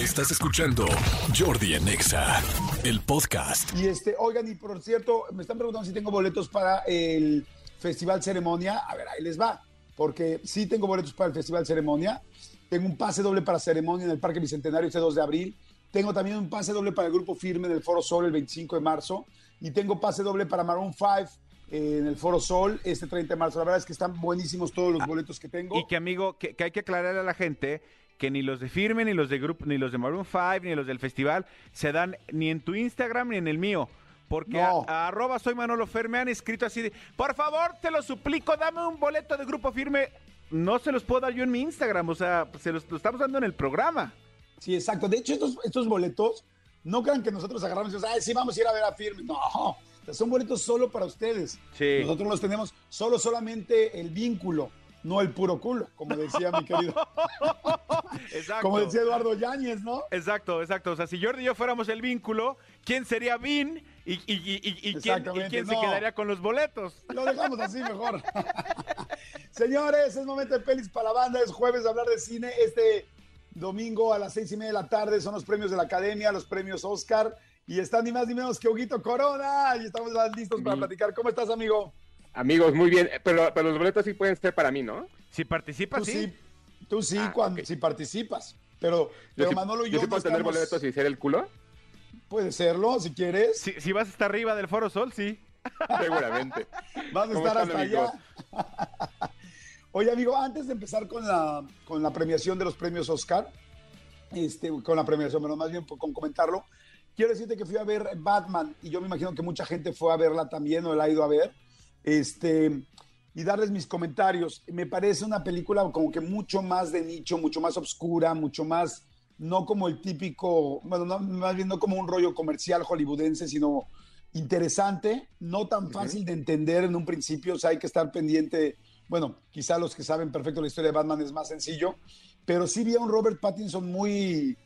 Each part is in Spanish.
Estás escuchando Jordi en Exa, el podcast. Y este, oigan, y por cierto, me están preguntando si tengo boletos para el Festival Ceremonia. A ver, ahí les va. Porque sí tengo boletos para el Festival Ceremonia. Tengo un pase doble para Ceremonia en el Parque Bicentenario este 2 de abril. Tengo también un pase doble para el Grupo Firme en el Foro Sol el 25 de marzo. Y tengo pase doble para Maroon 5 eh, en el Foro Sol este 30 de marzo. La verdad es que están buenísimos todos los boletos que tengo. Y que, amigo, que, que hay que aclararle a la gente que ni los de Firme, ni los de Grupo, ni los de Maroon 5, ni los del festival se dan ni en tu Instagram ni en el mío. Porque No. a, a arroba soy Manolo Fer me han escrito así de, por favor, te lo suplico, dame un boleto de Grupo Firme. No se los puedo dar yo en mi Instagram, o sea, se los lo estamos dando en el programa. Sí, exacto. De hecho, estos, estos boletos, no crean que nosotros agarramos y decimos, ay, sí, vamos a ir a ver a Firme. No, son boletos solo para ustedes. Sí. Nosotros los tenemos solo, solamente el vínculo, no el puro culo, como decía mi querido, Exacto. como decía Eduardo Yáñez, ¿no? Exacto, exacto. O sea, si Jordi y yo fuéramos el vínculo, ¿quién sería Vin? ¿Y, y, y, y- y quién, quién se quedaría con los boletos? Lo dejamos así mejor. Señores, es momento de pelis para la banda. Es jueves de hablar de cine. Este domingo a las seis y media de la tarde son los premios de la Academia, los premios Oscar. Y están ni más ni menos que Huguito Corona. Y estamos listos para platicar. ¿Cómo estás, amigo? Amigos, muy bien, pero, pero los boletos sí pueden ser para mí, ¿no? Si participas, Tú sí. sí, tú sí, Ah, cuando, ok. si participas. Pero, pero sí- Manolo y yo, yo sí tener boletos y ser el culo, Puede serlo, si quieres. Si, si vas hasta arriba del Foro Sol, sí. seguramente. Vas a ¿Cómo estar hasta amigos? allá. Oye, amigo, antes de empezar con la, con la premiación de los premios Oscar, este, con la premiación, pero más bien con comentarlo, quiero decirte que fui a ver Batman y yo me imagino que mucha gente fue a verla también o la ha ido a ver. Este, y darles mis comentarios. Me parece una película como que mucho más de nicho, mucho más oscura, mucho más, no como el típico, bueno, no, más bien no como un rollo comercial hollywoodense, sino interesante, no tan fácil de entender en un principio, o sea, hay que estar pendiente, bueno, quizá los que saben perfecto la historia de Batman es más sencillo, pero sí vi a un Robert Pattinson muy,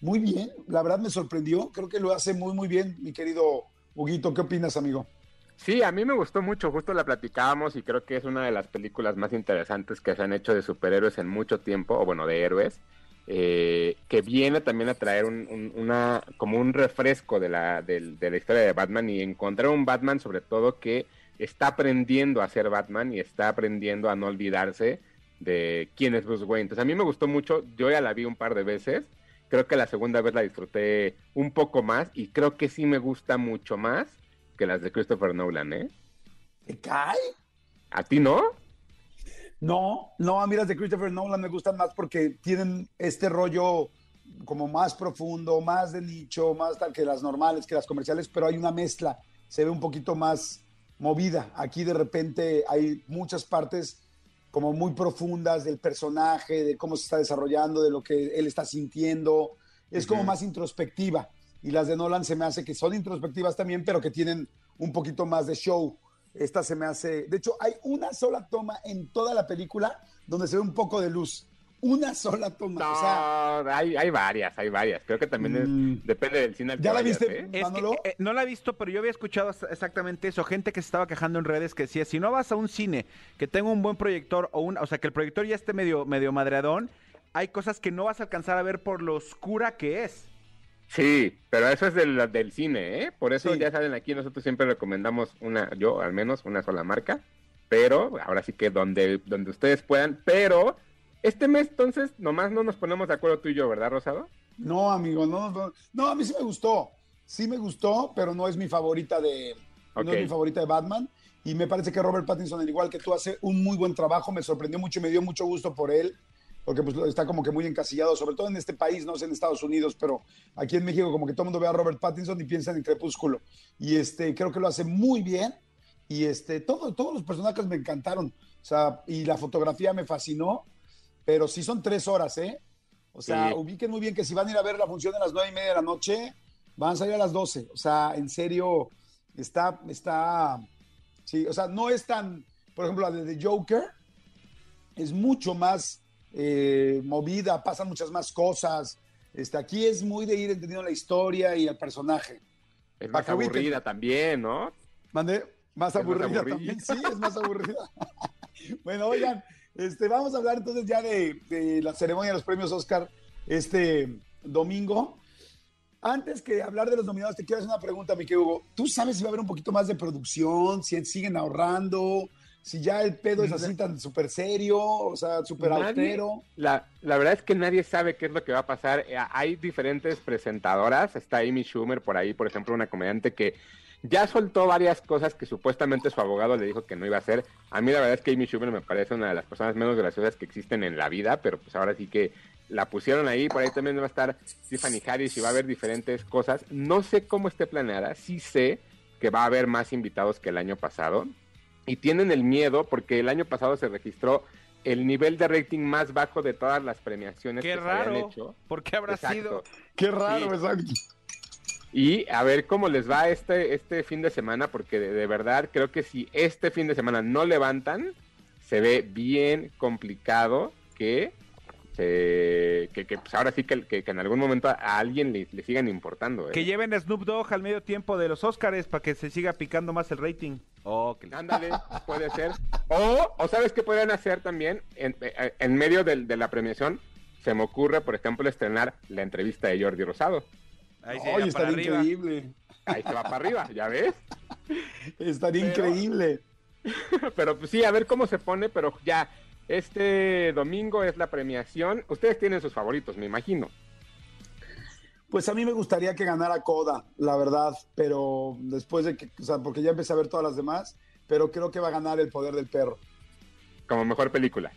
muy bien, la verdad me sorprendió, creo que lo hace muy, muy bien, mi querido Huguito, ¿qué opinas, amigo? Sí, a mí me gustó mucho, justo la platicábamos y creo que es una de las películas más interesantes que se han hecho de superhéroes en mucho tiempo, o bueno, de héroes, eh, que viene también a traer un, un- una, como un refresco de la, del- de la historia de Batman y encontrar un Batman sobre todo que está aprendiendo a ser Batman y está aprendiendo a no olvidarse de quién es Bruce Wayne. Entonces a mí me gustó mucho, yo ya la vi un par de veces, creo que la segunda vez la disfruté un poco más y creo que sí me gusta mucho más que las de Christopher Nolan, ¿eh? ¿Te cae? ¿A ti no? No, no, a mí las de Christopher Nolan me gustan más porque tienen este rollo como más profundo, más de nicho, más tal que las normales, que las comerciales, pero hay una mezcla, se ve un poquito más movida. Aquí de repente hay muchas partes como muy profundas del personaje, de cómo se está desarrollando, de lo que él está sintiendo. Es como más introspectiva. Y las de Nolan se me hace que son introspectivas también, pero que tienen un poquito más de show. Esta se me hace. De hecho, hay una sola toma en toda la película donde se ve un poco de luz. Una sola toma. No, O sea, hay, hay varias, hay varias. Creo que también es- Mm. depende del cine. al que ¿Ya la vayas, viste? ¿eh? Es que, Manolo. eh, no la he visto, pero yo había escuchado ex- exactamente eso. Gente que se estaba quejando en redes que decía, si no vas a un cine que tenga un buen proyector, o, un, o sea, que el proyector ya esté medio, medio madreadón, hay cosas que no vas a alcanzar a ver por lo oscura que es. Sí, pero eso es del, del cine, ¿eh? Por eso Sí. ya saben, aquí nosotros siempre recomendamos una, yo al menos, una sola marca. Pero ahora sí que donde, donde ustedes puedan. Pero este mes, entonces, nomás no nos ponemos de acuerdo tú y yo, ¿verdad, Rosado? no, amigo, no, no. No, a mí sí me gustó. Sí me gustó, pero no es mi favorita de. No es mi favorita de Batman. Y me parece que Robert Pattinson, al igual que tú, hace un muy buen trabajo. Me sorprendió mucho y me dio mucho gusto por él. Porque pues está como que muy encasillado, sobre todo en este país, no sé en Estados Unidos, pero aquí en México como que todo el mundo ve a Robert Pattinson y piensa en Crepúsculo. Y este, creo que lo hace muy bien. Y este, todo, todos los personajes me encantaron. O sea, y la fotografía me fascinó. Pero sí son tres horas, ¿eh? O sea, Sí. ubiquen muy bien que si van a ir a ver la función a las nueve y media de la noche, van a salir a las 12. O sea, en serio, está, está, sí, o sea, no es tan, por ejemplo, la de The Joker es mucho más eh, movida, pasan muchas más cosas. Este, aquí es muy de ir entendiendo la historia y el personaje. Es más aburrida también, ¿no? Mande, más Es más aburrida aburrida. también. Sí, es más aburrida. bueno, oigan, este, vamos a hablar entonces ya de, de la ceremonia de los premios Oscar este, domingo. Antes que hablar de los nominados, te quiero hacer una pregunta, mi querido Hugo. ¿Tú sabes si va a haber un poquito más de producción? ¿Si siguen ahorrando? ¿Si ya el pedo es así tan súper serio? O sea, súper austero. La, la verdad es que nadie sabe qué es lo que va a pasar. Eh, Hay diferentes presentadoras. Está Amy Schumer por ahí, por ejemplo, una comediante que ya soltó varias cosas que supuestamente su abogado le dijo que no iba a hacer. A mí la verdad es que Amy Schumer me parece una de las personas menos graciosas que existen en la vida, pero pues ahora sí que la pusieron ahí. Por ahí también va a estar Tiffany Harris y va a haber diferentes cosas. No sé cómo esté planeada. Sí sé que va a haber más invitados que el año pasado. Y tienen el miedo porque el año pasado se registró el nivel de rating más bajo de todas las premiaciones Qué que se habían raro. hecho. ¿Por qué habrá Exacto. sido? Qué raro, Sí. exacto. Y a ver cómo les va este, este fin de semana, porque de, de verdad creo que si este fin de semana no levantan, se ve bien complicado que, se, que, que, pues ahora sí que, que- que en algún momento a alguien le, le sigan importando. ¿eh? Que lleven a Snoop Dogg al medio tiempo de los Oscars para que se siga picando más el rating. Oh, que- Ándale, puede ser. O, o sabes qué podrían hacer también en, eh, en medio de la premiación. Se me ocurre, por ejemplo, estrenar la entrevista de Jordi Rosado. Ahí se estaría arriba. increíble. Ahí se va para arriba, ¿ya ves? Estaría Pero- increíble. Pero pues sí, a ver cómo se pone, pero ya, este domingo es la premiación. Ustedes tienen sus favoritos, me imagino. Pues a mí me gustaría que ganara Coda, la verdad, pero después de que, o sea, porque ya empecé a ver todas las demás, pero creo que va a ganar El Poder del Perro Como mejor película.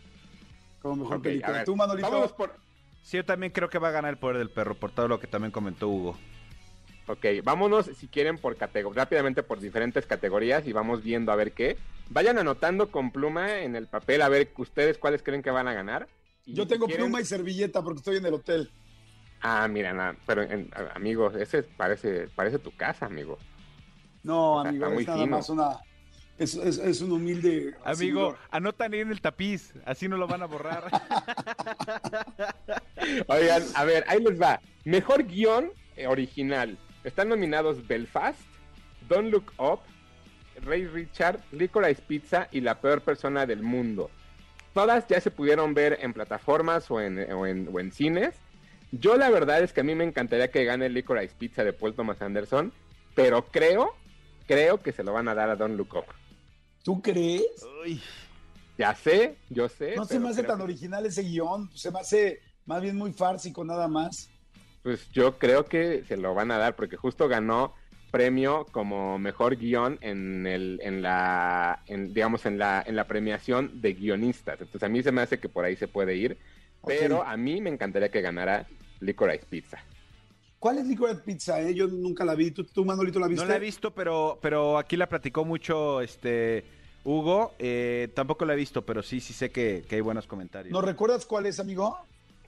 como mejor película. ver, Tú, Manolito, por... Sí, yo también creo que va a ganar el poder del perro, por todo lo que también comentó Hugo. Ok, vámonos si quieren por rápidamente por diferentes categorías y vamos viendo a ver qué. Vayan anotando con pluma en el papel a ver ustedes cuáles creen que van a ganar. Y yo si tengo quieren- pluma y servilleta porque estoy en el hotel. Ah, mira, nada, pero en- a- amigo, ese parece, parece tu casa, amigo. No, O sea, amigo, está muy es nada fino. más una... Es, es- es un humilde... Amigo, anotan ahí en el tapiz, así no lo van a borrar. Oigan, a ver, ahí les va. Mejor guion eh, original. Están nominados Belfast, Don't Look Up, Ray Richard, Licorice Pizza y La Peor Persona del Mundo. Todas ya se pudieron ver en plataformas o en, o en, o en cines. Yo la verdad es que a mí me encantaría que gane Licorice Pizza de Paul Thomas Anderson, pero creo, creo que se lo van a dar a Don't Look Up. ¿Tú crees? Uy, Ya sé, yo sé. No se me hace tan que- original ese guion, se me hace más bien muy fársico nada más. Pues yo creo que se lo van a dar porque justo ganó premio como mejor guion en el en la en, digamos en la en la premiación de guionistas. Entonces a mí se me hace que por ahí se puede ir, pero a mí me encantaría que ganara Licorice Pizza. ¿Cuál es Licorice Pizza? eh? Yo nunca la vi. ¿Tú, tú Manolito, la viste? no la he visto, pero, pero aquí la platicó mucho este Hugo. eh, tampoco la he visto, pero sí, sí sé que, que hay buenos comentarios. ¿Nos recuerdas cuál es, amigo?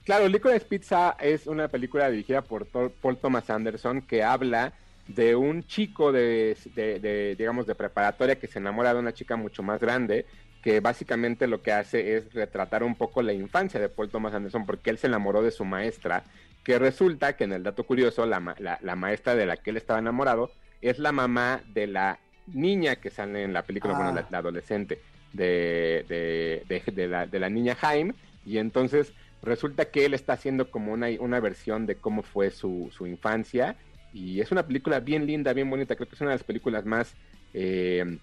Claro, Licorice Pizza es una película dirigida por Paul Thomas Anderson que habla de un chico de, de- de, digamos, de preparatoria que se enamora de una chica mucho más grande, que básicamente lo que hace es retratar un poco la infancia de Paul Thomas Anderson, porque él se enamoró de su maestra, que resulta que en el dato curioso, la, ma- la- la maestra de la que él estaba enamorado es la mamá de la niña que sale en la película, Ah. bueno, la, la adolescente de, de, de- de la, de la niña Jaime, y entonces resulta que él está haciendo como una, una versión de cómo fue su, su infancia y es una película bien linda, bien bonita, creo que es una de las películas más, eh,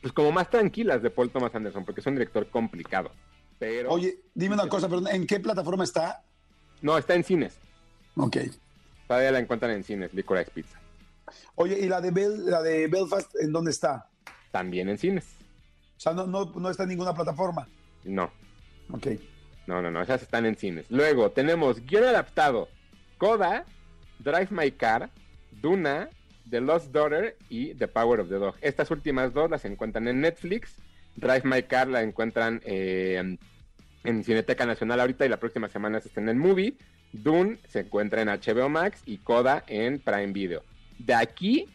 pues como más tranquilas de Paul Thomas Anderson, porque es un director complicado, pero Oye, dime una cosa, pero ¿en qué plataforma está? no, está en cines, Ok. todavía la encuentran en cines, Licorice Pizza, Oye, ¿y la de, Bel- la de Belfast en dónde está? también en cines, O sea, no, no, no está en ninguna plataforma. no, Ok. No, no, no, esas están en cines. Luego tenemos guion adaptado, Coda, Drive My Car, Duna, The Lost Daughter y The Power of the Dog. Estas últimas dos las encuentran en Netflix. Drive My Car la encuentran eh, en Cineteca Nacional ahorita y la próxima semana se está en Movie. Dune se encuentra en HBO Max y Coda en Prime Video. De aquí,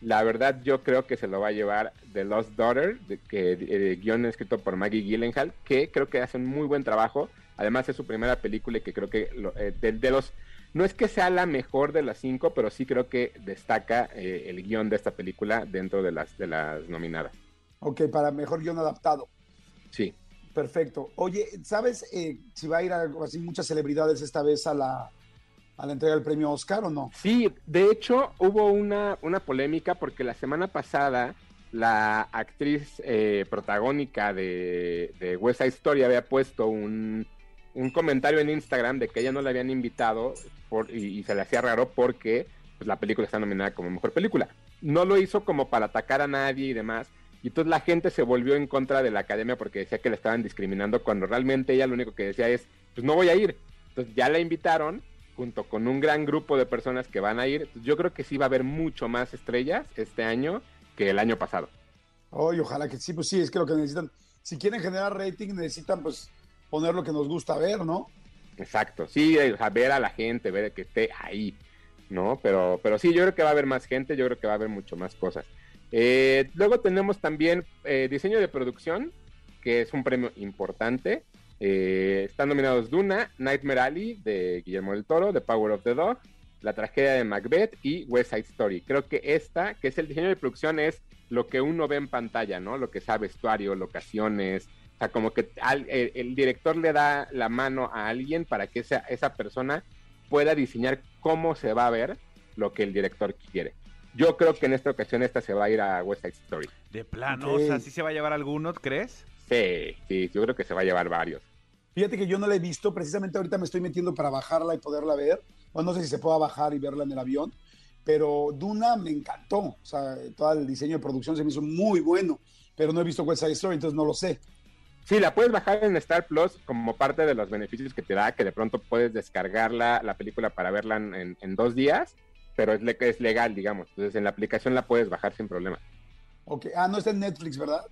la verdad yo creo que se lo va a llevar The Lost Daughter, de, que, eh, guion escrito por Maggie Gyllenhaal, que creo que hace un muy buen trabajo. Además es su primera película y que creo que lo- eh, de, de los... No es que sea la mejor de las cinco, pero sí creo que destaca eh, el guion de esta película dentro de las, de las nominadas. Ok, para mejor guion adaptado. Sí. Perfecto. Oye, ¿sabes eh, si va a ir algo así muchas celebridades esta vez a la a la entrega del premio Oscar o no? Sí, de hecho hubo una, una polémica porque la semana pasada la actriz eh, protagónica de, de West Side había puesto un, un, comentario en Instagram de que ella no la habían invitado por, y, se le hacía raro porque pues, la película está nominada como mejor película. No lo hizo como para atacar a nadie y demás. Y entonces la gente se volvió en contra de la academia porque decía que le estaban discriminando cuando realmente ella lo único que decía es, pues no voy a ir. Entonces ya la invitaron junto con un gran grupo de personas que van a ir. Yo creo que sí va a haber mucho más estrellas este año que el año pasado. Oye, ojalá que sí, pues sí, es que lo que necesitan, si quieren generar rating, necesitan pues poner lo que nos gusta ver, ¿no? Exacto, sí, o sea, ver a la gente, ver que esté ahí, ¿no? Pero, pero sí, yo creo que va a haber más gente, yo creo que va a haber mucho más cosas. Eh, luego tenemos también eh, diseño de producción, que es un premio importante. Eh, están nominados Duna, Nightmare Alley de Guillermo del Toro, The Power of the Dog, La tragedia de Macbeth y West Side Story. Creo que esta, que es el diseño de producción, es lo que uno ve en pantalla, ¿no? Lo que sea vestuario, locaciones. O sea, como que al, el, el, director le da la mano a alguien para que esa, esa persona pueda diseñar cómo se va a ver lo que el director quiere. Yo creo que en esta ocasión esta se va a ir a West Side Story. De plano, okay. o sea, ¿sí se va a llevar alguno, crees? Sí, sí, yo creo que se va a llevar varios. Fíjate que yo no la he visto, precisamente ahorita me estoy metiendo para bajarla y poderla ver. Bueno, no sé si se pueda bajar y verla en el avión, pero Duna me encantó. O sea, todo el diseño de producción se me hizo muy bueno, pero no he visto West Side Story, entonces no lo sé. Sí, la puedes bajar en Star Plus como parte de los beneficios que te da, que de pronto puedes descargar la, la película para verla en, en, dos días, pero es, es, legal, digamos. Entonces en la aplicación la puedes bajar sin problema. Ok, ah, no está en Netflix, ¿verdad?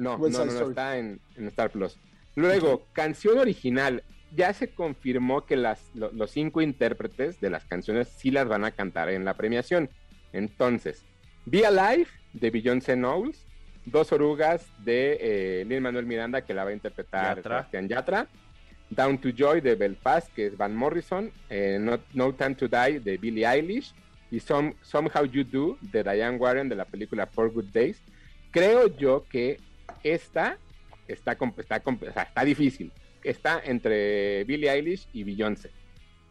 No, no, no, no, está en, en, Star Plus. Luego, okay. canción original. Ya se confirmó que las, lo, los cinco intérpretes de las canciones sí las van a cantar en la premiación. Entonces, Be Alive de Beyoncé Knowles, Dos Orugas de eh, Lin Manuel Miranda, que la va a interpretar Yatra. Sebastián Yatra. Down to Joy de Belfast, que es Van Morrison. Eh, no, no, Time to Die de Billie Eilish. Y Some, Somehow You Do de Diane Warren de la película Four Good Days. Creo yo que esta está, está, está difícil. Está entre Billie Eilish y Beyoncé.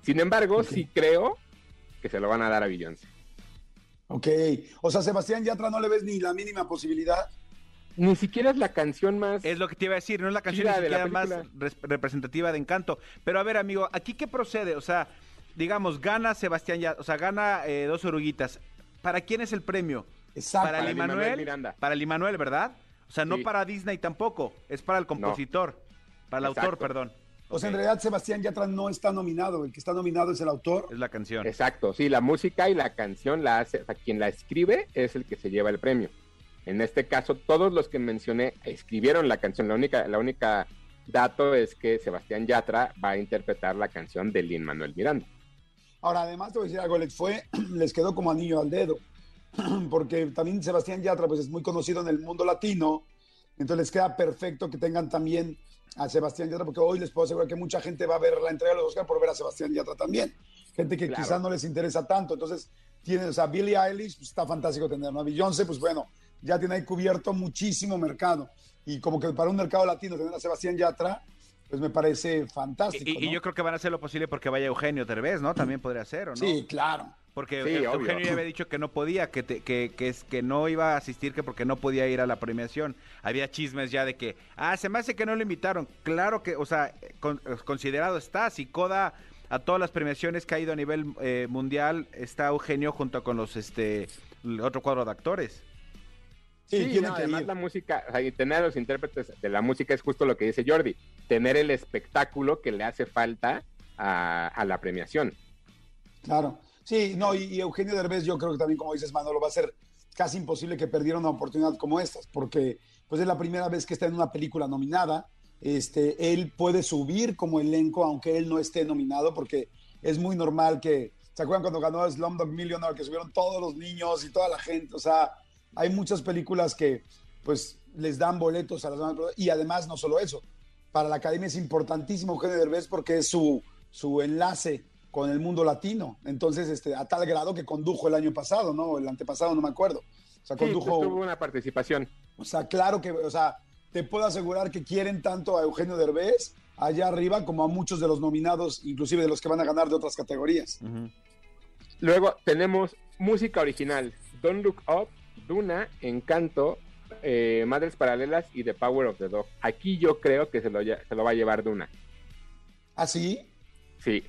Sin embargo, okay. sí creo que se lo van a dar a Beyoncé. Ok, o sea, Sebastián Yatra no le ves ni la mínima posibilidad ni siquiera es la canción más. Es lo que te iba a decir, no es la canción ni siquiera más representativa de encanto. Pero a ver, amigo, ¿aquí qué procede? O sea, digamos, gana Sebastián ya, o sea, gana eh, dos oruguitas. ¿Para quién es el premio? Exacto. Para, para Limanuel, Miranda. Para Limanuel, ¿verdad? O sea, no sí. para Disney tampoco, es para el compositor, no. para el Exacto. autor, perdón. O sea, okay. en realidad Sebastián Yatra no está nominado, el que está nominado es el autor. Es la canción. Exacto, sí, la música y la canción la hace, o sea, quien la escribe es el que se lleva el premio. En este caso, todos los que mencioné escribieron la canción. La única, la única dato es que Sebastián Yatra va a interpretar la canción de Lin Manuel Miranda. Ahora, además te voy a decir algo, les fue, les quedó como anillo al dedo, porque también Sebastián Yatra pues es muy conocido en el mundo latino, entonces les queda perfecto que tengan también a Sebastián Yatra, porque hoy les puedo asegurar que mucha gente va a ver la entrega de los Oscar por ver a Sebastián Yatra también, gente que claro. quizás no les interesa tanto, entonces tienen, o sea, Billie Eilish, pues, está fantástico tenerlo, a Beyoncé, pues bueno, ya tiene ahí cubierto muchísimo mercado. Y como que para un mercado latino tener a Sebastián Yatra, pues me parece fantástico. Y, y ¿no? yo creo que van a hacer lo posible porque vaya Eugenio Derbez, ¿no? También podría ser, ¿o no? Sí, claro. Porque sí, Eugenio ya había dicho que no podía, que, te, que, que, es, que no iba a asistir, que porque no podía ir a la premiación. Había chismes ya de que, ah, se me hace que no lo invitaron. Claro que, o sea, con, considerado está, si Coda a todas las premiaciones que ha ido a nivel eh, mundial, está Eugenio junto con los, este, el otro cuadro de actores. Sí, sí no, además ir. la música, o sea, y tener a los intérpretes de la música es justo lo que dice Jordi, tener el espectáculo que le hace falta a, a la premiación. Claro, sí, no, y, Eugenio Derbez yo creo que también, como dices, Manolo, va a ser casi imposible que perdiera una oportunidad como estas, porque pues es la primera vez que está en una película nominada, este, él puede subir como elenco aunque él no esté nominado, porque es muy normal que, ¿se acuerdan cuando ganó Slumdog Millionaire, que subieron todos los niños y toda la gente, o sea hay muchas películas que pues les dan boletos a las demás y además no solo eso, para la academia es importantísimo Eugenio Derbez porque es su, su enlace con el mundo latino, entonces este, a tal grado que condujo el año pasado, ¿no? El antepasado, no me acuerdo. O sea, condujo... Sí, tuvo una participación. O sea, claro que, o sea, te puedo asegurar que quieren tanto a Eugenio Derbez, allá arriba, como a muchos de los nominados, inclusive de los que van a ganar de otras categorías. Luego tenemos música original, Don't Look Up, Duna, Encanto, eh, Madres Paralelas y The Power of the Dog. Aquí yo creo que se lo, se lo va a llevar Duna. ¿Ah, sí? Sí.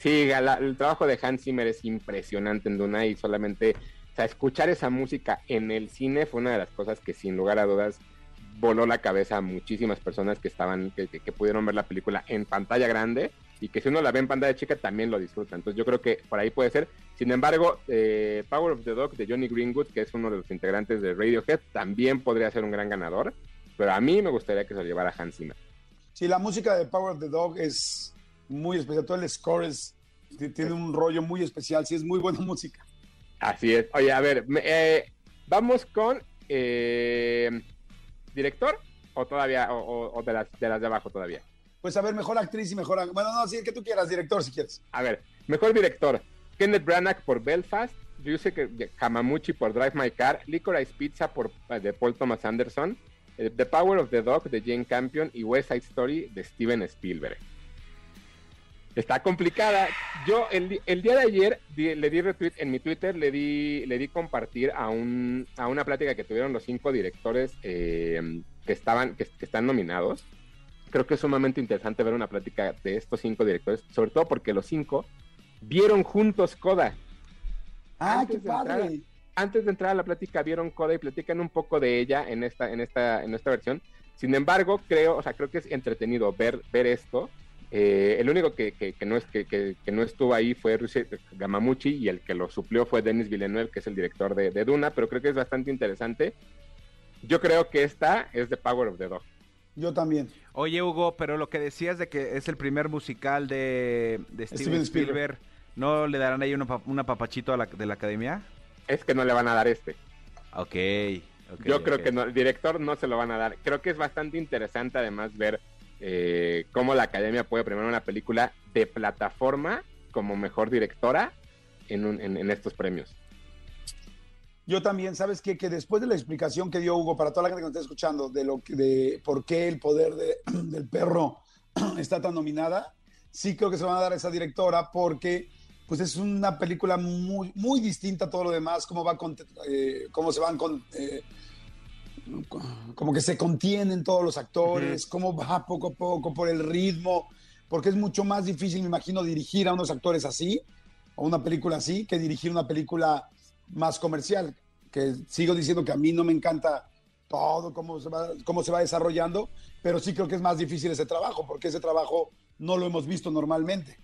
Sí, el trabajo de Hans Zimmer es impresionante en Duna y solamente, o sea, escuchar esa música en el cine fue una de las cosas que sin lugar a dudas voló la cabeza a muchísimas personas que estaban, que, que pudieron ver la película en pantalla grande y que si uno la ve en pantalla chica también lo disfruta. Entonces yo creo que por ahí puede ser. Sin embargo, eh, Power of the Dog de Johnny Greenwood, que es uno de los integrantes de Radiohead, también podría ser un gran ganador, pero a mí me gustaría que se lo llevara Hans Zimmer. Sí, la música de Power of the Dog es muy especial, todo el score es, tiene un rollo muy especial, sí, es muy buena música. Así es. Oye, a ver, eh, vamos con eh, director o todavía, o, de, las, de las de abajo todavía pues a ver, mejor actriz y mejor. Bueno, no, sí, el que tú quieras, director, si quieres. A ver, mejor director: Kenneth Branagh por Belfast, Ryusuke Hamamuchi por Drive My Car, Licorice Pizza por, eh, de Paul Thomas Anderson, eh, The Power of the Dog de Jane Campion y West Side Story de Steven Spielberg. Está complicada. Yo el, día de ayer le di retweet en mi Twitter, le di, le di compartir a, un, a una plática que tuvieron los cinco directores eh, que, estaban, que están nominados creo que es sumamente interesante ver una plática de estos cinco directores, sobre todo porque los cinco vieron juntos Coda. Ah, qué padre. antes de entrar a la plática vieron Coda y platican un poco de ella en esta, en esta, en esta versión. Sin embargo, creo, o sea, creo que es entretenido ver, ver esto. Eh, el único que, no es, que, no estuvo ahí fue Rusi Gamamuchi y el que lo suplió fue Denis Villeneuve, que es el director de, de Duna, pero creo que es bastante interesante. Yo creo que esta es The Power of the Dog. Yo también. Oye, Hugo, pero lo que decías de que es el primer musical de, Steven, Spielberg, ¿no le darán ahí una, papachito a la, de la academia? Es que no le van a dar este. Ok. Yo creo que no, el director no se lo van a dar. Creo que es bastante interesante además ver eh, cómo la academia puede premiar una película de plataforma como mejor directora en, estos premios. Yo también, ¿sabes qué? Que después de la explicación que dio Hugo para toda la gente que nos está escuchando de, lo, de por qué el poder del perro está tan nominada, sí creo que se van a dar a esa directora porque pues es una película muy, muy distinta a todo lo demás, cómo, va eh, cómo se van con... Eh, como que se contienen todos los actores, cómo va poco a poco por el ritmo, porque es mucho más difícil, me imagino, dirigir a unos actores así, o una película así, que dirigir una película más comercial, que sigo diciendo que a mí no me encanta todo cómo se va, cómo se va desarrollando, pero sí creo que es más difícil ese trabajo, porque ese trabajo no lo hemos visto normalmente.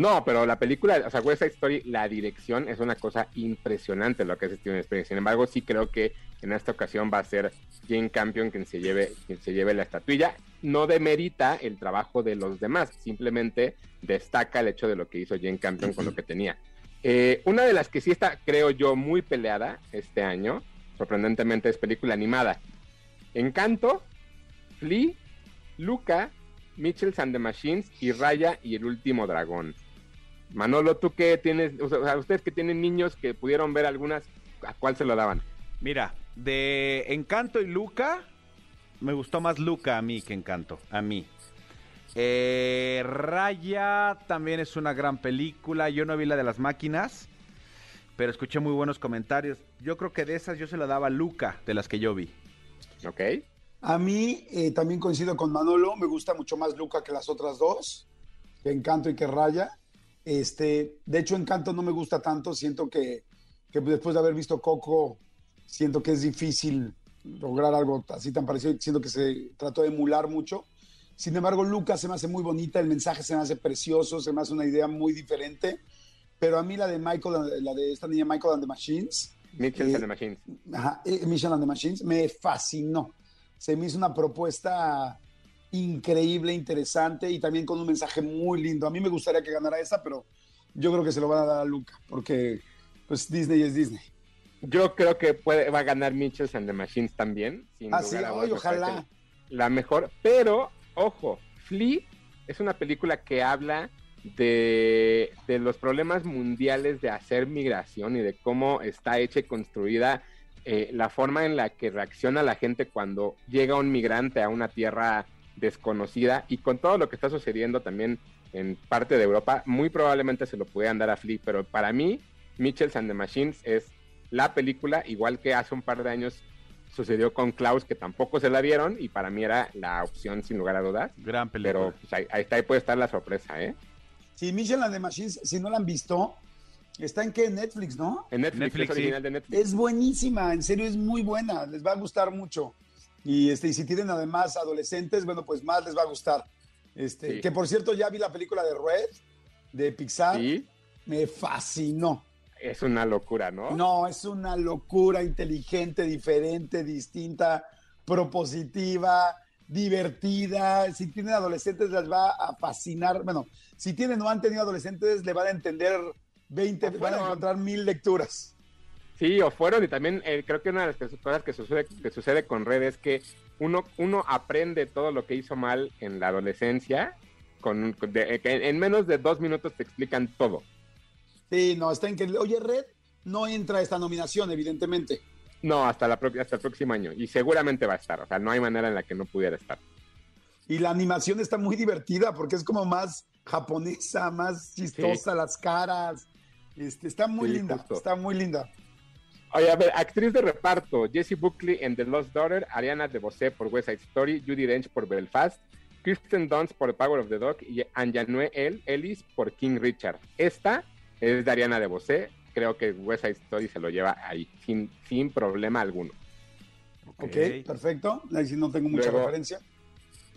No, pero la película, o sea, West Side Story, la dirección es una cosa impresionante lo que es Steven Spielberg. Sin embargo, sí creo que en esta ocasión va a ser Jane Campion quien se lleve, quien se lleve la estatuilla. No demerita el trabajo de los demás, simplemente destaca el hecho de lo que hizo Jane Campion con lo que tenía. Eh, una de las que sí está, creo yo, muy peleada este año, sorprendentemente, es película animada. Encanto, Flea, Luca, Mitchell and the Machines y Raya y el último dragón. Manolo, tú qué tienes, o sea, ustedes que tienen niños que pudieron ver algunas, ¿a cuál se lo daban? Mira, de Encanto y Luca, me gustó más Luca a mí que Encanto, a mí. Eh, Raya también es una gran película. Yo no vi la de las máquinas, pero escuché muy buenos comentarios. Yo creo que de esas yo se la daba a Luca, de las que yo vi. Ok. A mí eh, también coincido con Manolo. Me gusta mucho más Luca que las otras dos, que Encanto y que Raya. Este, de hecho, Encanto no me gusta tanto. Siento que, que después de haber visto Coco, siento que es difícil lograr algo así tan parecido. Siento que se trató de emular mucho. Sin embargo, Lucas se me hace muy bonita, el mensaje se me hace precioso, se me hace una idea muy diferente. Pero a mí la de Michael, la de esta niña Michael and the Machines. Mitchell and the eh, Machines. Ajá, eh, and the Machines, me fascinó. Se me hizo una propuesta increíble, interesante y también con un mensaje muy lindo. A mí me gustaría que ganara esa, pero yo creo que se lo van a dar a Luca, porque pues Disney es Disney. Yo creo que puede, va a ganar Mitchell and the Machines también. Sin ah, sí, ojalá. La mejor, pero ojo, Flea es una película que habla de, los problemas mundiales de hacer migración y de cómo está hecha y construida eh, la forma en la que reacciona la gente cuando llega un migrante a una tierra desconocida y con todo lo que está sucediendo también en parte de Europa, muy probablemente se lo pudieran dar a Flea, pero para mí, Mitchells and the Machines es la película, igual que hace un par de años sucedió con Klaus, que tampoco se la dieron, y para mí era la opción sin lugar a dudas. Gran película. Pero pues, ahí, ahí, está, ahí puede estar la sorpresa, ¿eh? Sí, Mitchell and the Machines, si no la han visto, está en qué? Netflix, ¿no? En Netflix, Netflix, es original sí. de Netflix. Es buenísima, en serio es muy buena, les va a gustar mucho. Y, este, y si tienen además adolescentes, bueno, pues más les va a gustar. Este, Sí. Que por cierto, ya vi la película de Red, de Pixar, Sí, me fascinó. es una locura, ¿no? No, es una locura inteligente, diferente, distinta, propositiva, divertida. Si tienen adolescentes, les va a fascinar. Bueno, si tienen o han tenido adolescentes, le van a entender 20, O van a encontrar mil lecturas. Sí, o fueron, y también eh, creo que una de las cosas que sucede, que sucede con Red es que uno, uno aprende todo lo que hizo mal en la adolescencia, con, con- de- eh, en menos de dos minutos te explican todo. Sí, no, está increíble. Oye, Red no entra a esta nominación, evidentemente. No, hasta, la, hasta el próximo año, y seguramente va a estar, o sea, no hay manera en la que no pudiera estar. Y la animación está muy divertida porque es como más japonesa, más chistosa las caras. Este, está muy Sí, linda, justo. está muy linda. Oye, a ver, actriz de reparto, Jessie Buckley en The Lost Daughter, Ariana DeBose por West Side Story, Judy Dench por Belfast, Kristen Dunst por The Power of the Dog y Anjanue El Ellis por King Richard. Esta es de Ariana DeBose, creo que West Side Story se lo lleva ahí, sin, sin problema alguno. Ok, perfecto. Ahí sí no tengo mucha Luego- referencia.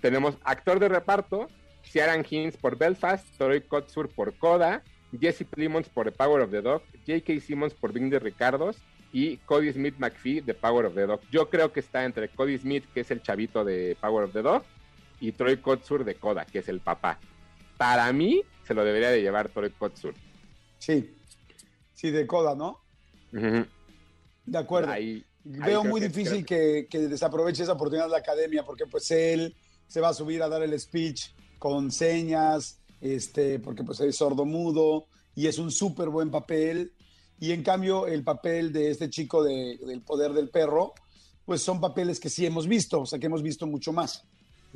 Tenemos actor de reparto, Ciaran Hinds por Belfast, Troy Kotsur por Coda, Jesse Plimons por The Power of the Dog, J.K. Simmons por Bing de Ricardos y Cody Smith McPhee de Power of the Dog. Yo creo que está entre Cody Smith, que es el chavito de Power of the Dog, y Troy Kotsur de Coda, que es el papá. Para mí, se lo debería de llevar Troy Kotsur. Sí, sí, de coda, ¿no? De acuerdo. Ahí- Veo muy que- difícil que, que desaproveche esa oportunidad de la academia, porque pues él se va a subir a dar el speech con señas, este, porque pues es sordo mudo y es un súper buen papel. Y en cambio, el papel de este chico de- del poder del perro, pues son papeles que sí hemos visto, o sea, que hemos visto mucho más.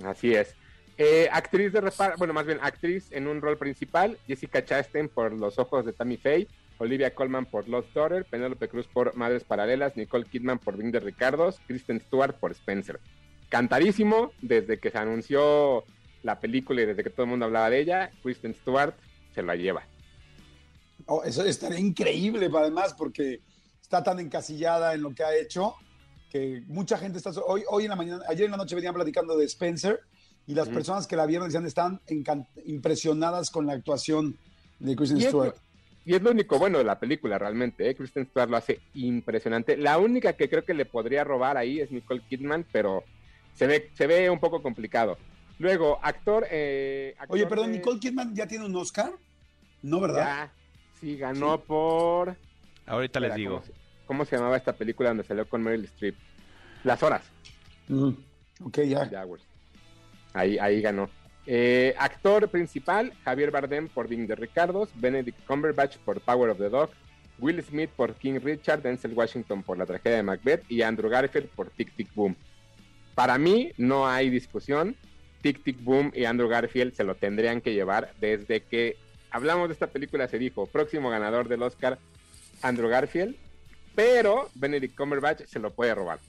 Así es. Eh, actriz de reparto, bueno, más bien actriz en un rol principal, Jessica Chastain por Los Ojos de Tammy Faye, Olivia Colman por Lost Daughter, Penélope Cruz por Madres Paralelas, Nicole Kidman por Bing de Ricardos, Kristen Stewart por Spencer. Cantadísimo desde que se anunció la película y desde que todo el mundo hablaba de ella, Kristen Stewart se la lleva. Oh, eso estaría increíble, además, porque está tan encasillada en lo que ha hecho que mucha gente está. Hoy, hoy en la mañana, ayer en la noche venían platicando de Spencer y las personas que la vieron decían están impresionadas con la actuación de Kristen Stewart. y es lo único bueno de la película, realmente. ¿eh? Kristen Stewart lo hace impresionante. La única que creo que le podría robar ahí es Nicole Kidman, pero se ve, se ve un poco complicado. Luego, actor. eh, actor Oye, perdón, de- Nicole Kidman ya tiene un Oscar, ¿no, verdad? Ya, sí, ganó por. Ahorita les digo. ¿cómo se, cómo se llamaba esta película donde salió con Meryl Streep? Las horas. Ujú. Ok, ya. Ahí, ahí ganó. Eh, actor principal, Javier Bardem por Bing de Ricardos, Benedict Cumberbatch por Power of the Dog, Will Smith por King Richard, Denzel Washington por La tragedia de Macbeth y Andrew Garfield por Tic Tic Boom. Para mí no hay discusión. Tic Tic Boom y Andrew Garfield se lo tendrían que llevar desde que hablamos de esta película se dijo próximo ganador del Oscar Andrew Garfield, pero Benedict Cumberbatch se lo puede robar.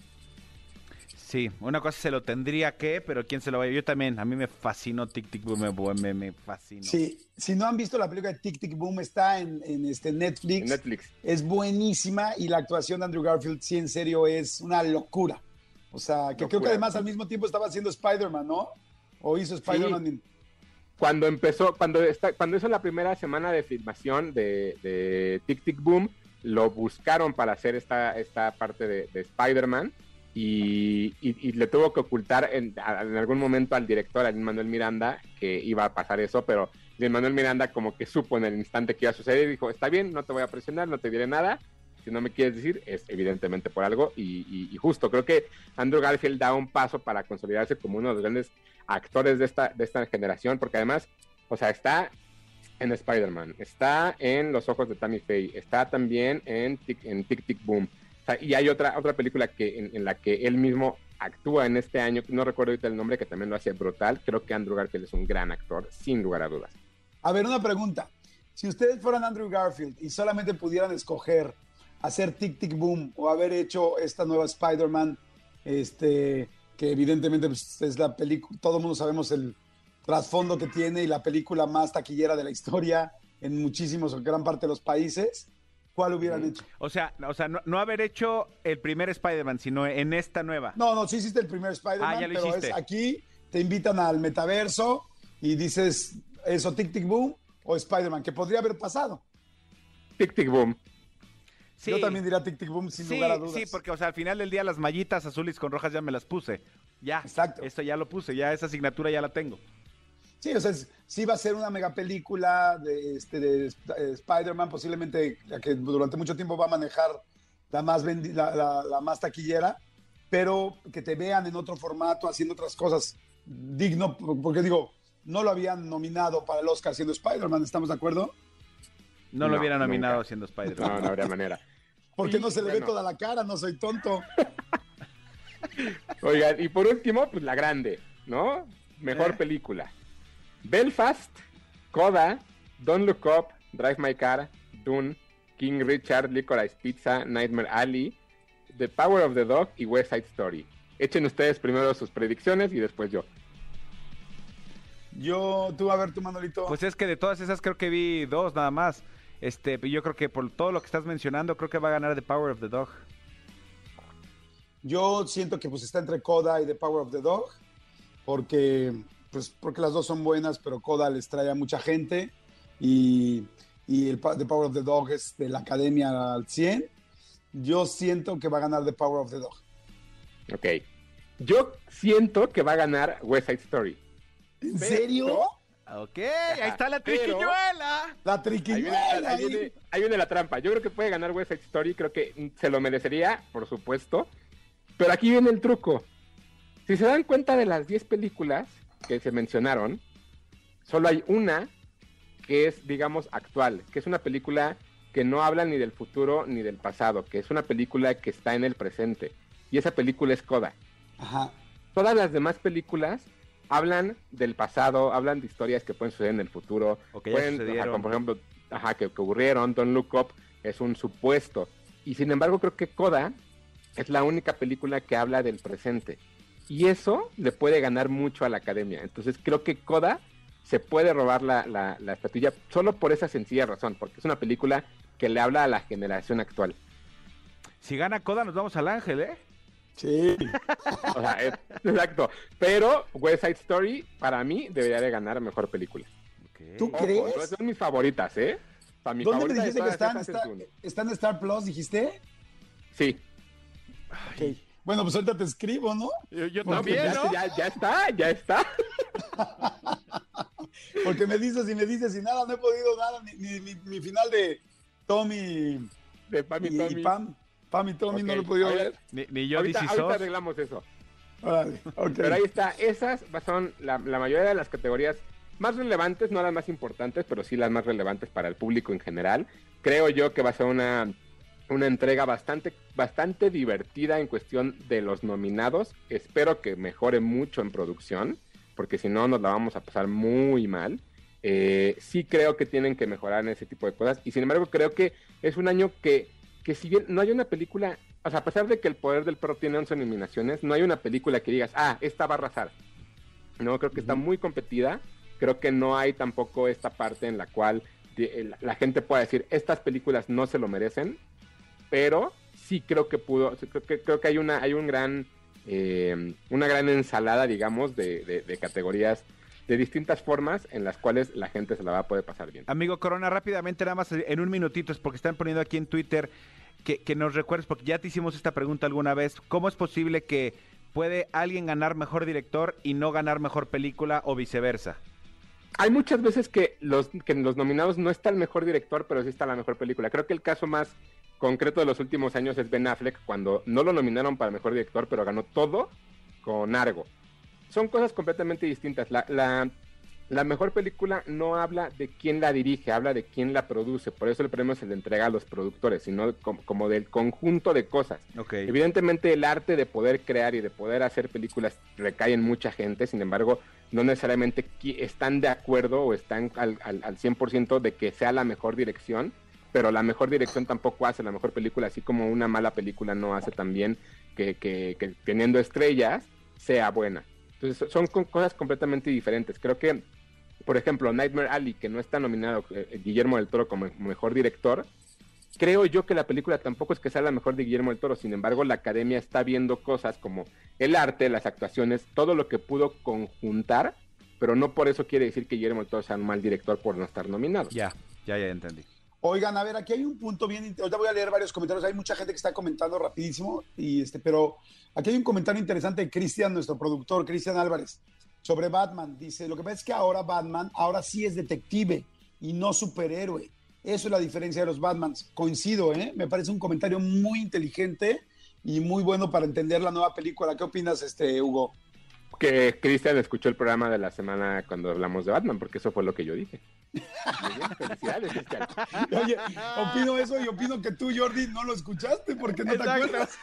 Sí, una cosa se lo tendría que, pero ¿quién se lo va a Yo también, a mí me fascinó Tic Tic Boom, me, me, me fascinó. Sí, si no han visto la película de Tic Tic Boom, está en, en este Netflix. En Netflix. Es buenísima y la actuación de Andrew Garfield, sí, en serio, es una locura. O sea, que creo que además al mismo tiempo estaba haciendo Spider-Man, ¿no? O hizo Spider-Man. en- cuando empezó, cuando está, cuando hizo la primera semana de filmación de, de Tic Tic Boom, lo buscaron para hacer esta, esta parte de, de Spider-Man y, le tuvo que ocultar en algún momento al director, a Manuel Miranda, que iba a pasar eso, pero Manuel Miranda como que supo en el instante que iba a suceder y dijo, está bien, no te voy a presionar, no te diré nada, si no me quieres decir, es evidentemente por algo y, justo, creo que Andrew Garfield da un paso para consolidarse como uno de los grandes actores de esta, de esta generación, porque además, o sea, está en Spider-Man, está en Los Ojos de Tammy Faye, está también en Tic, en Tic Boom. Y hay otra, otra película que, en, en la que él mismo actúa en este año, no recuerdo ahorita el nombre, que también lo hace brutal. Creo que Andrew Garfield es un gran actor, sin lugar a dudas. A ver, una pregunta. Si ustedes fueran Andrew Garfield y solamente pudieran escoger hacer Tic Tic Boom o haber hecho esta nueva Spider-Man, este, que evidentemente pues, es la película, todo el mundo sabemos el trasfondo que tiene y la película más taquillera de la historia en muchísimos o gran parte de los países, ¿cuál hubieran hecho? O sea, o sea no, no haber hecho el primer Spider-Man, sino en esta nueva. No, no, sí hiciste el primer Spider-Man, Ah, pero hiciste. es aquí, te invitan al metaverso y dices eso, Tic Tic Boom o Spider-Man, que podría haber pasado. Tic Tic Boom. Sí. Yo también diría Tic Tic Boom sin sí, lugar a dudas. sí, porque o sea, al final del día las mallitas azules con rojas ya me las puse. Ya. Exacto. Esto ya lo puse, ya esa asignatura ya la tengo. Sí, o sea, es- sí va a ser una mega película de, este, de eh, Spider-Man, posiblemente la que durante mucho tiempo va a manejar la más, vendi- la, la- la más taquillera, pero que te vean en otro formato, haciendo otras cosas digno, porque digo, no lo habían nominado para el Oscar siendo Spider-Man, ¿estamos de acuerdo? No, lo hubiera nominado nunca. siendo Spider-Man. No, no habría manera. Porque no se le ve toda la cara, no soy tonto. Oigan, y por último, pues la grande, ¿no? Mejor Eh. película. Belfast, Coda, Don't Look Up, Drive My Car, Dune, King Richard, Licorice Pizza, Nightmare Alley, The Power of the Dog y West Side Story. Echen ustedes primero sus predicciones y después yo. Yo, tú a ver, tu Manolito. Pues es que de todas esas creo que vi dos nada más. Este, yo creo que por todo lo que estás mencionando, creo que va a ganar The Power of the Dog. Yo siento que pues está entre Coda y The Power of the Dog, porque, pues, porque las dos son buenas, pero Coda les trae a mucha gente y, y el, The Power of the Dog es de la academia al 100. Yo siento que va a ganar The Power of the Dog. Ok. Yo siento que va a ganar West Side Story. ¿En Pero- serio? Ok, ahí está la Pero- triquiñuela. La Ahí viene, triquiñuela. ahí viene- ahí viene la trampa. Yo creo que puede ganar West Side Story. Creo que se lo merecería, por supuesto. Pero aquí viene el truco. Si se dan cuenta de las 10 películas que se mencionaron, solo hay una que es, digamos, actual, que es una película que no habla ni del futuro ni del pasado, que es una película que está en el presente. Y esa película es Coda. Ajá. Todas las demás películas hablan del pasado, hablan de historias que pueden suceder en el futuro, O que ya pueden, ajá, como por ejemplo, ajá, que, que ocurrieron, Don't Look Up es un supuesto. Y sin embargo, creo que Coda es la única película que habla del presente. Y eso le puede ganar mucho a la academia. Entonces creo que Coda se puede robar la, la, la estatuilla solo por esa sencilla razón, porque es una película que le habla a la generación actual. Si gana Coda, nos vamos al Ángel, ¿eh? Sí. O sea, es- exacto. Pero West Side Story, para mí, debería de ganar mejor película. ¿Tú. Ojo, crees? son mis favoritas, ¿eh? Para mi ¿Dónde me favorita de dijiste que están? esas es Está, Dune. ¿Está en Star Plus, dijiste? Sí. Ok. Bueno, pues ahorita te escribo, ¿no? Yo, también, ya, ¿no? ya, ya está, ya está. Porque me dices y me dices y nada, no he podido nada, ni, ni- ni- mi final de Tommy De Pam y y, y Tommy. Pam. Pam y Tommy no Ok, lo he podido ahorita- ver. Ni, ni yo, ahorita, ahorita arreglamos eso. Órale, ok. Pero ahí está, esas son la, la mayoría de las categorías más relevantes, no las más importantes, pero sí las más relevantes para el público en general. Creo yo que va a ser una, una entrega bastante, bastante divertida en cuestión de los nominados. Espero que mejore mucho en producción, porque si no nos la vamos a pasar muy mal. Eh, sí creo que tienen que mejorar en ese tipo de cosas. Y sin embargo, creo que es un año que, que si bien no hay una película, o sea, a pesar de que el poder del perro tiene 11 nominaciones, no hay una película que digas, ah, esta va a arrasar. No, creo que está muy competida. Creo que no hay tampoco esta parte en la cual de- la, gente pueda decir, estas películas no se lo merecen. Pero sí creo que pudo, creo que, creo que hay una, hay un gran, eh, una gran ensalada, digamos, de, de- de categorías de distintas formas en las cuales la gente se la va a poder pasar bien. Amigo Corona, rápidamente, nada más en un minutito, es porque están poniendo aquí en Twitter que, que nos recuerdes, porque ya te hicimos esta pregunta alguna vez, ¿cómo es posible que puede alguien ganar mejor director y no ganar mejor película o viceversa? Hay muchas veces que los, que en los nominados no está el mejor director, pero sí está la mejor película. Creo que el caso más concreto de los últimos años es Ben Affleck, cuando no lo nominaron para mejor director, pero ganó todo con Argo. Son cosas completamente distintas. La, la, la mejor película no habla de quién la dirige, habla de quién la produce. Por eso el premio se le entrega a los productores, sino como, como del conjunto de cosas. Ok. Evidentemente el arte de poder crear y de poder hacer películas recae en mucha gente, sin embargo, no necesariamente están de acuerdo o están al, al, al 100% de que sea la mejor dirección, pero la mejor dirección tampoco hace la mejor película, así como una mala película no hace también que, que, que teniendo estrellas sea buena. Entonces son cosas completamente diferentes. Creo que, por ejemplo, Nightmare Alley, que no está nominado eh, Guillermo del Toro como mejor director, creo yo que la película tampoco es que sea la mejor de Guillermo del Toro, sin embargo la academia está viendo cosas como el arte, las actuaciones, todo lo que pudo conjuntar, pero no por eso quiere decir que Guillermo del Toro sea un mal director por no estar nominado. Ya, ya, ya entendí. Oigan, a ver, aquí hay un punto bien. Ahorita voy a leer varios comentarios. Hay mucha gente que está comentando rapidísimo. Y este, pero aquí hay un comentario interesante de Cristian, nuestro productor, Cristian Álvarez, sobre Batman. Dice: Lo que pasa es que ahora Batman, ahora sí es detective y no superhéroe. Eso es la diferencia de los Batmans. Coincido, ¿eh? Me parece un comentario muy inteligente y muy bueno para entender la nueva película. ¿Qué opinas, este, Hugo? Que Cristian escuchó el programa de la semana cuando hablamos de Batman, porque eso fue lo que yo dije. Muy bien, felicidades, Cristian. Oye, opino eso y opino que tú, Jordi, no lo escuchaste porque no te acuerdas.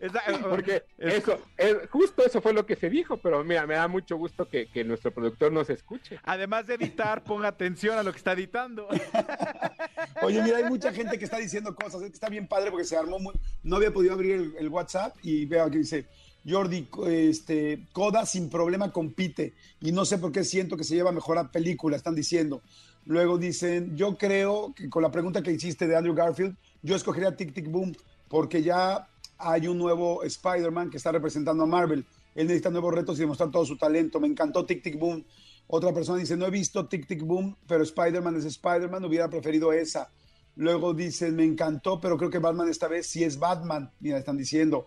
Exacto. Porque Es- eso, es- justo eso fue lo que se dijo, pero mira, me da mucho gusto que, que nuestro productor nos escuche. Además de editar, ponga atención a lo que está editando. Oye, mira, hay mucha gente que está diciendo cosas. Es que está bien padre porque se armó muy. No había podido abrir el, el WhatsApp y veo que dice: Jordi, este, Coda sin problema compite. Y no sé por qué siento que se lleva mejor a película, están diciendo. Luego dicen: Yo creo que con la pregunta que hiciste de Andrew Garfield, yo escogería Tic Tic Boom porque ya hay un nuevo Spider-Man que está representando a Marvel. Él necesita nuevos retos y demostrar todo su talento. Me encantó Tic Tic Boom. Otra persona dice, no he visto Tic Tic Boom, pero Spider-Man es Spider-Man, hubiera preferido esa. Luego dicen, me encantó, pero creo que Batman esta vez sí es Batman. Mira, están diciendo.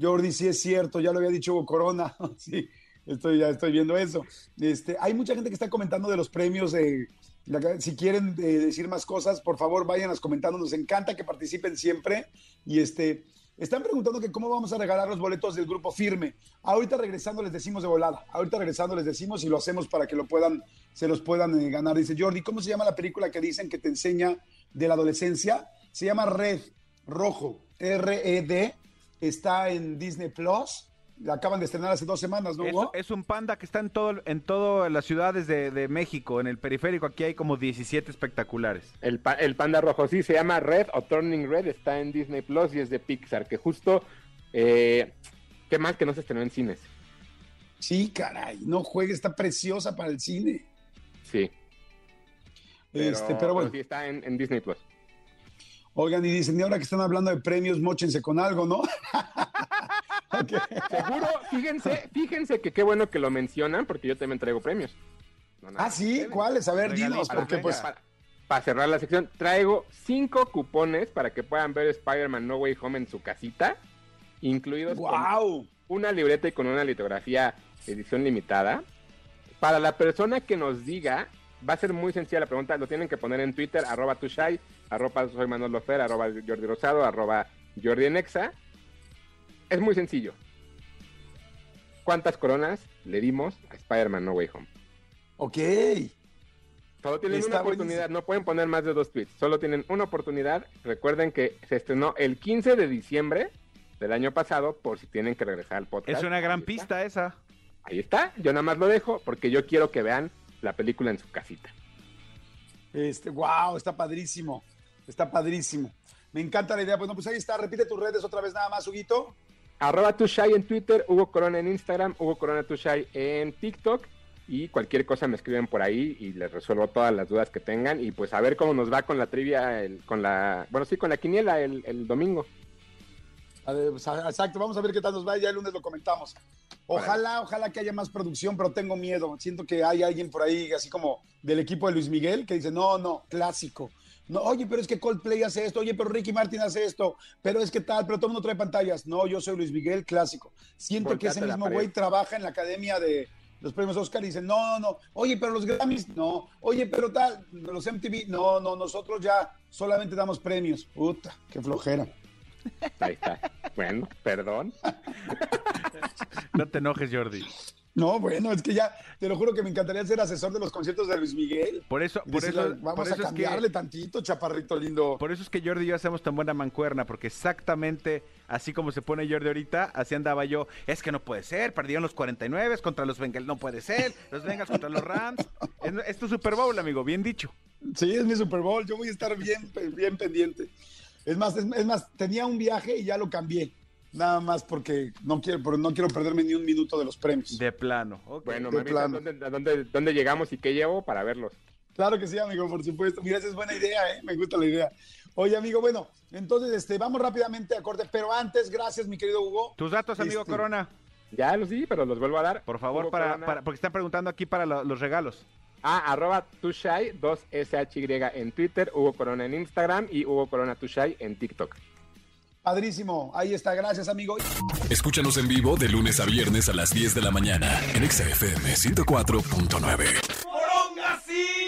Jordi, sí es cierto, ya lo había dicho Corona. sí, estoy, ya estoy viendo eso. Este, hay mucha gente que está comentando de los premios. la- si quieren eh, decir más cosas, por favor, váyanlas comentando. Nos encanta que participen siempre. Y este, están preguntando cómo vamos a regalar los boletos del grupo firme. Ahorita regresando les decimos de volada. Ahorita regresando les decimos y lo hacemos para que lo puedan, se los puedan eh, ganar. Dice Jordi, ¿cómo se llama la película que dicen que te enseña de la adolescencia? Se llama Red, Rojo, R-E-D. Está en Disney Plus. La acaban de estrenar hace dos semanas, ¿no, Es, Hugo? es un panda que está en todo, en todas las ciudades de, de México, en el periférico. Aquí hay como 17 espectaculares. El, pa- el panda rojo, sí, se llama Red o Turning Red, está en Disney Plus y es de Pixar, que justo, eh, qué mal que no se estrenó en cines. Sí, caray. No juegue, está preciosa para el cine. Sí. este, pero bueno. sí está en, en Disney Plus. Oigan, y dicen, y ahora que están hablando de premios, mochense con algo, ¿no? Seguro, fíjense, fíjense que qué bueno que lo mencionan, porque yo también traigo premios. No, nada Ah, sí. ¿cuáles? A ver, dinos, porque venga. pues. para, para cerrar la sección, traigo cinco cupones para que puedan ver Spider-Man No Way Home en su casita, incluidos con ¡Wow! una libreta y con una litografía edición limitada. Para la persona que nos diga, va a ser muy sencilla la pregunta, lo tienen que poner en Twitter, arroba tushai, arroba soy Manolo Fer, arroba Jordi Rosado, arroba Jordi Enexa. Es muy sencillo. ¿Cuántas coronas le dimos a Spider-Man No Way Home? Ok. Solo tienen Está una oportunidad, no pueden poner más de dos tweets, solo tienen una oportunidad. Recuerden que se estrenó el 15 de diciembre del año pasado, por si tienen que regresar al podcast. Es una gran pista esa. Ahí está, yo nada más lo dejo porque yo quiero que vean la película en su casita. Este, wow, está padrísimo. Está padrísimo. Me encanta la idea. Bueno, pues ahí está. Repite tus redes otra vez nada más, Huguito. Arroba Tushai en Twitter, Hugo Corona en Instagram, Hugo Corona Tushai en TikTok y cualquier cosa me escriben por ahí y les resuelvo todas las dudas que tengan y pues a ver cómo nos va con la trivia, el- con la, bueno sí, con la quiniela el, el domingo. Pues, Exacto, vamos a ver qué tal nos va. Ya el lunes lo comentamos. Ojalá, ojalá que haya más producción, pero tengo miedo. Siento que hay alguien por ahí, así como del equipo de Luis Miguel, que dice, no, no, clásico. No, oye, pero es que Coldplay hace esto, oye, pero Ricky Martin hace esto, pero es que tal, pero todo el mundo trae pantallas. No, yo soy Luis Miguel, clásico. Siento que ese mismo güey trabaja en la academia de los premios Oscar y dice, no, no, no, oye, pero los Grammys, no, oye, pero tal, los MTV, no, no, nosotros ya solamente damos premios. Puta, qué flojera. Ahí está. bueno, perdón. No te enojes, Jordi. No, bueno, es que ya, te lo juro que me encantaría ser asesor de los conciertos de Luis Miguel. Por eso, por Decirle, eso, vamos por a es cambiarle que, tantito, chaparrito lindo. por eso es que Jordi y yo hacemos tan buena mancuerna, porque exactamente así como se pone Jordi ahorita, así andaba yo. Es que no puede ser, perdieron los 49 contra los Bengals, no puede ser, los Bengals contra los Rams. Es, es tu Super Bowl, amigo, bien dicho. Sí, es mi Super Bowl, yo voy a estar bien, bien pendiente. Es más, es, es más, tenía un viaje y ya lo cambié. Nada más porque no quiero, pero no quiero perderme ni un minuto de los premios. De plano. ok. Bueno, de me plano. dónde, dónde, dónde llegamos y qué llevo para verlos. Claro que sí, amigo, por supuesto. Mira, esa es buena idea, ¿eh? Me gusta la idea. Oye, amigo, bueno, entonces este, vamos rápidamente a corte, pero antes, gracias, mi querido Hugo. Tus datos, amigo Este, Corona, Ya los di, pero los vuelvo a dar. por favor, para, para- porque están preguntando aquí para lo- los regalos. Ah, arroba Tushai, 2SHY en Twitter, Hugo Corona en Instagram y Hugo Corona Tushai en TikTok. Padrísimo, ahí está, gracias, amigo. Escúchanos en vivo de lunes a viernes a las 10 de la mañana en Exa FM 104.9.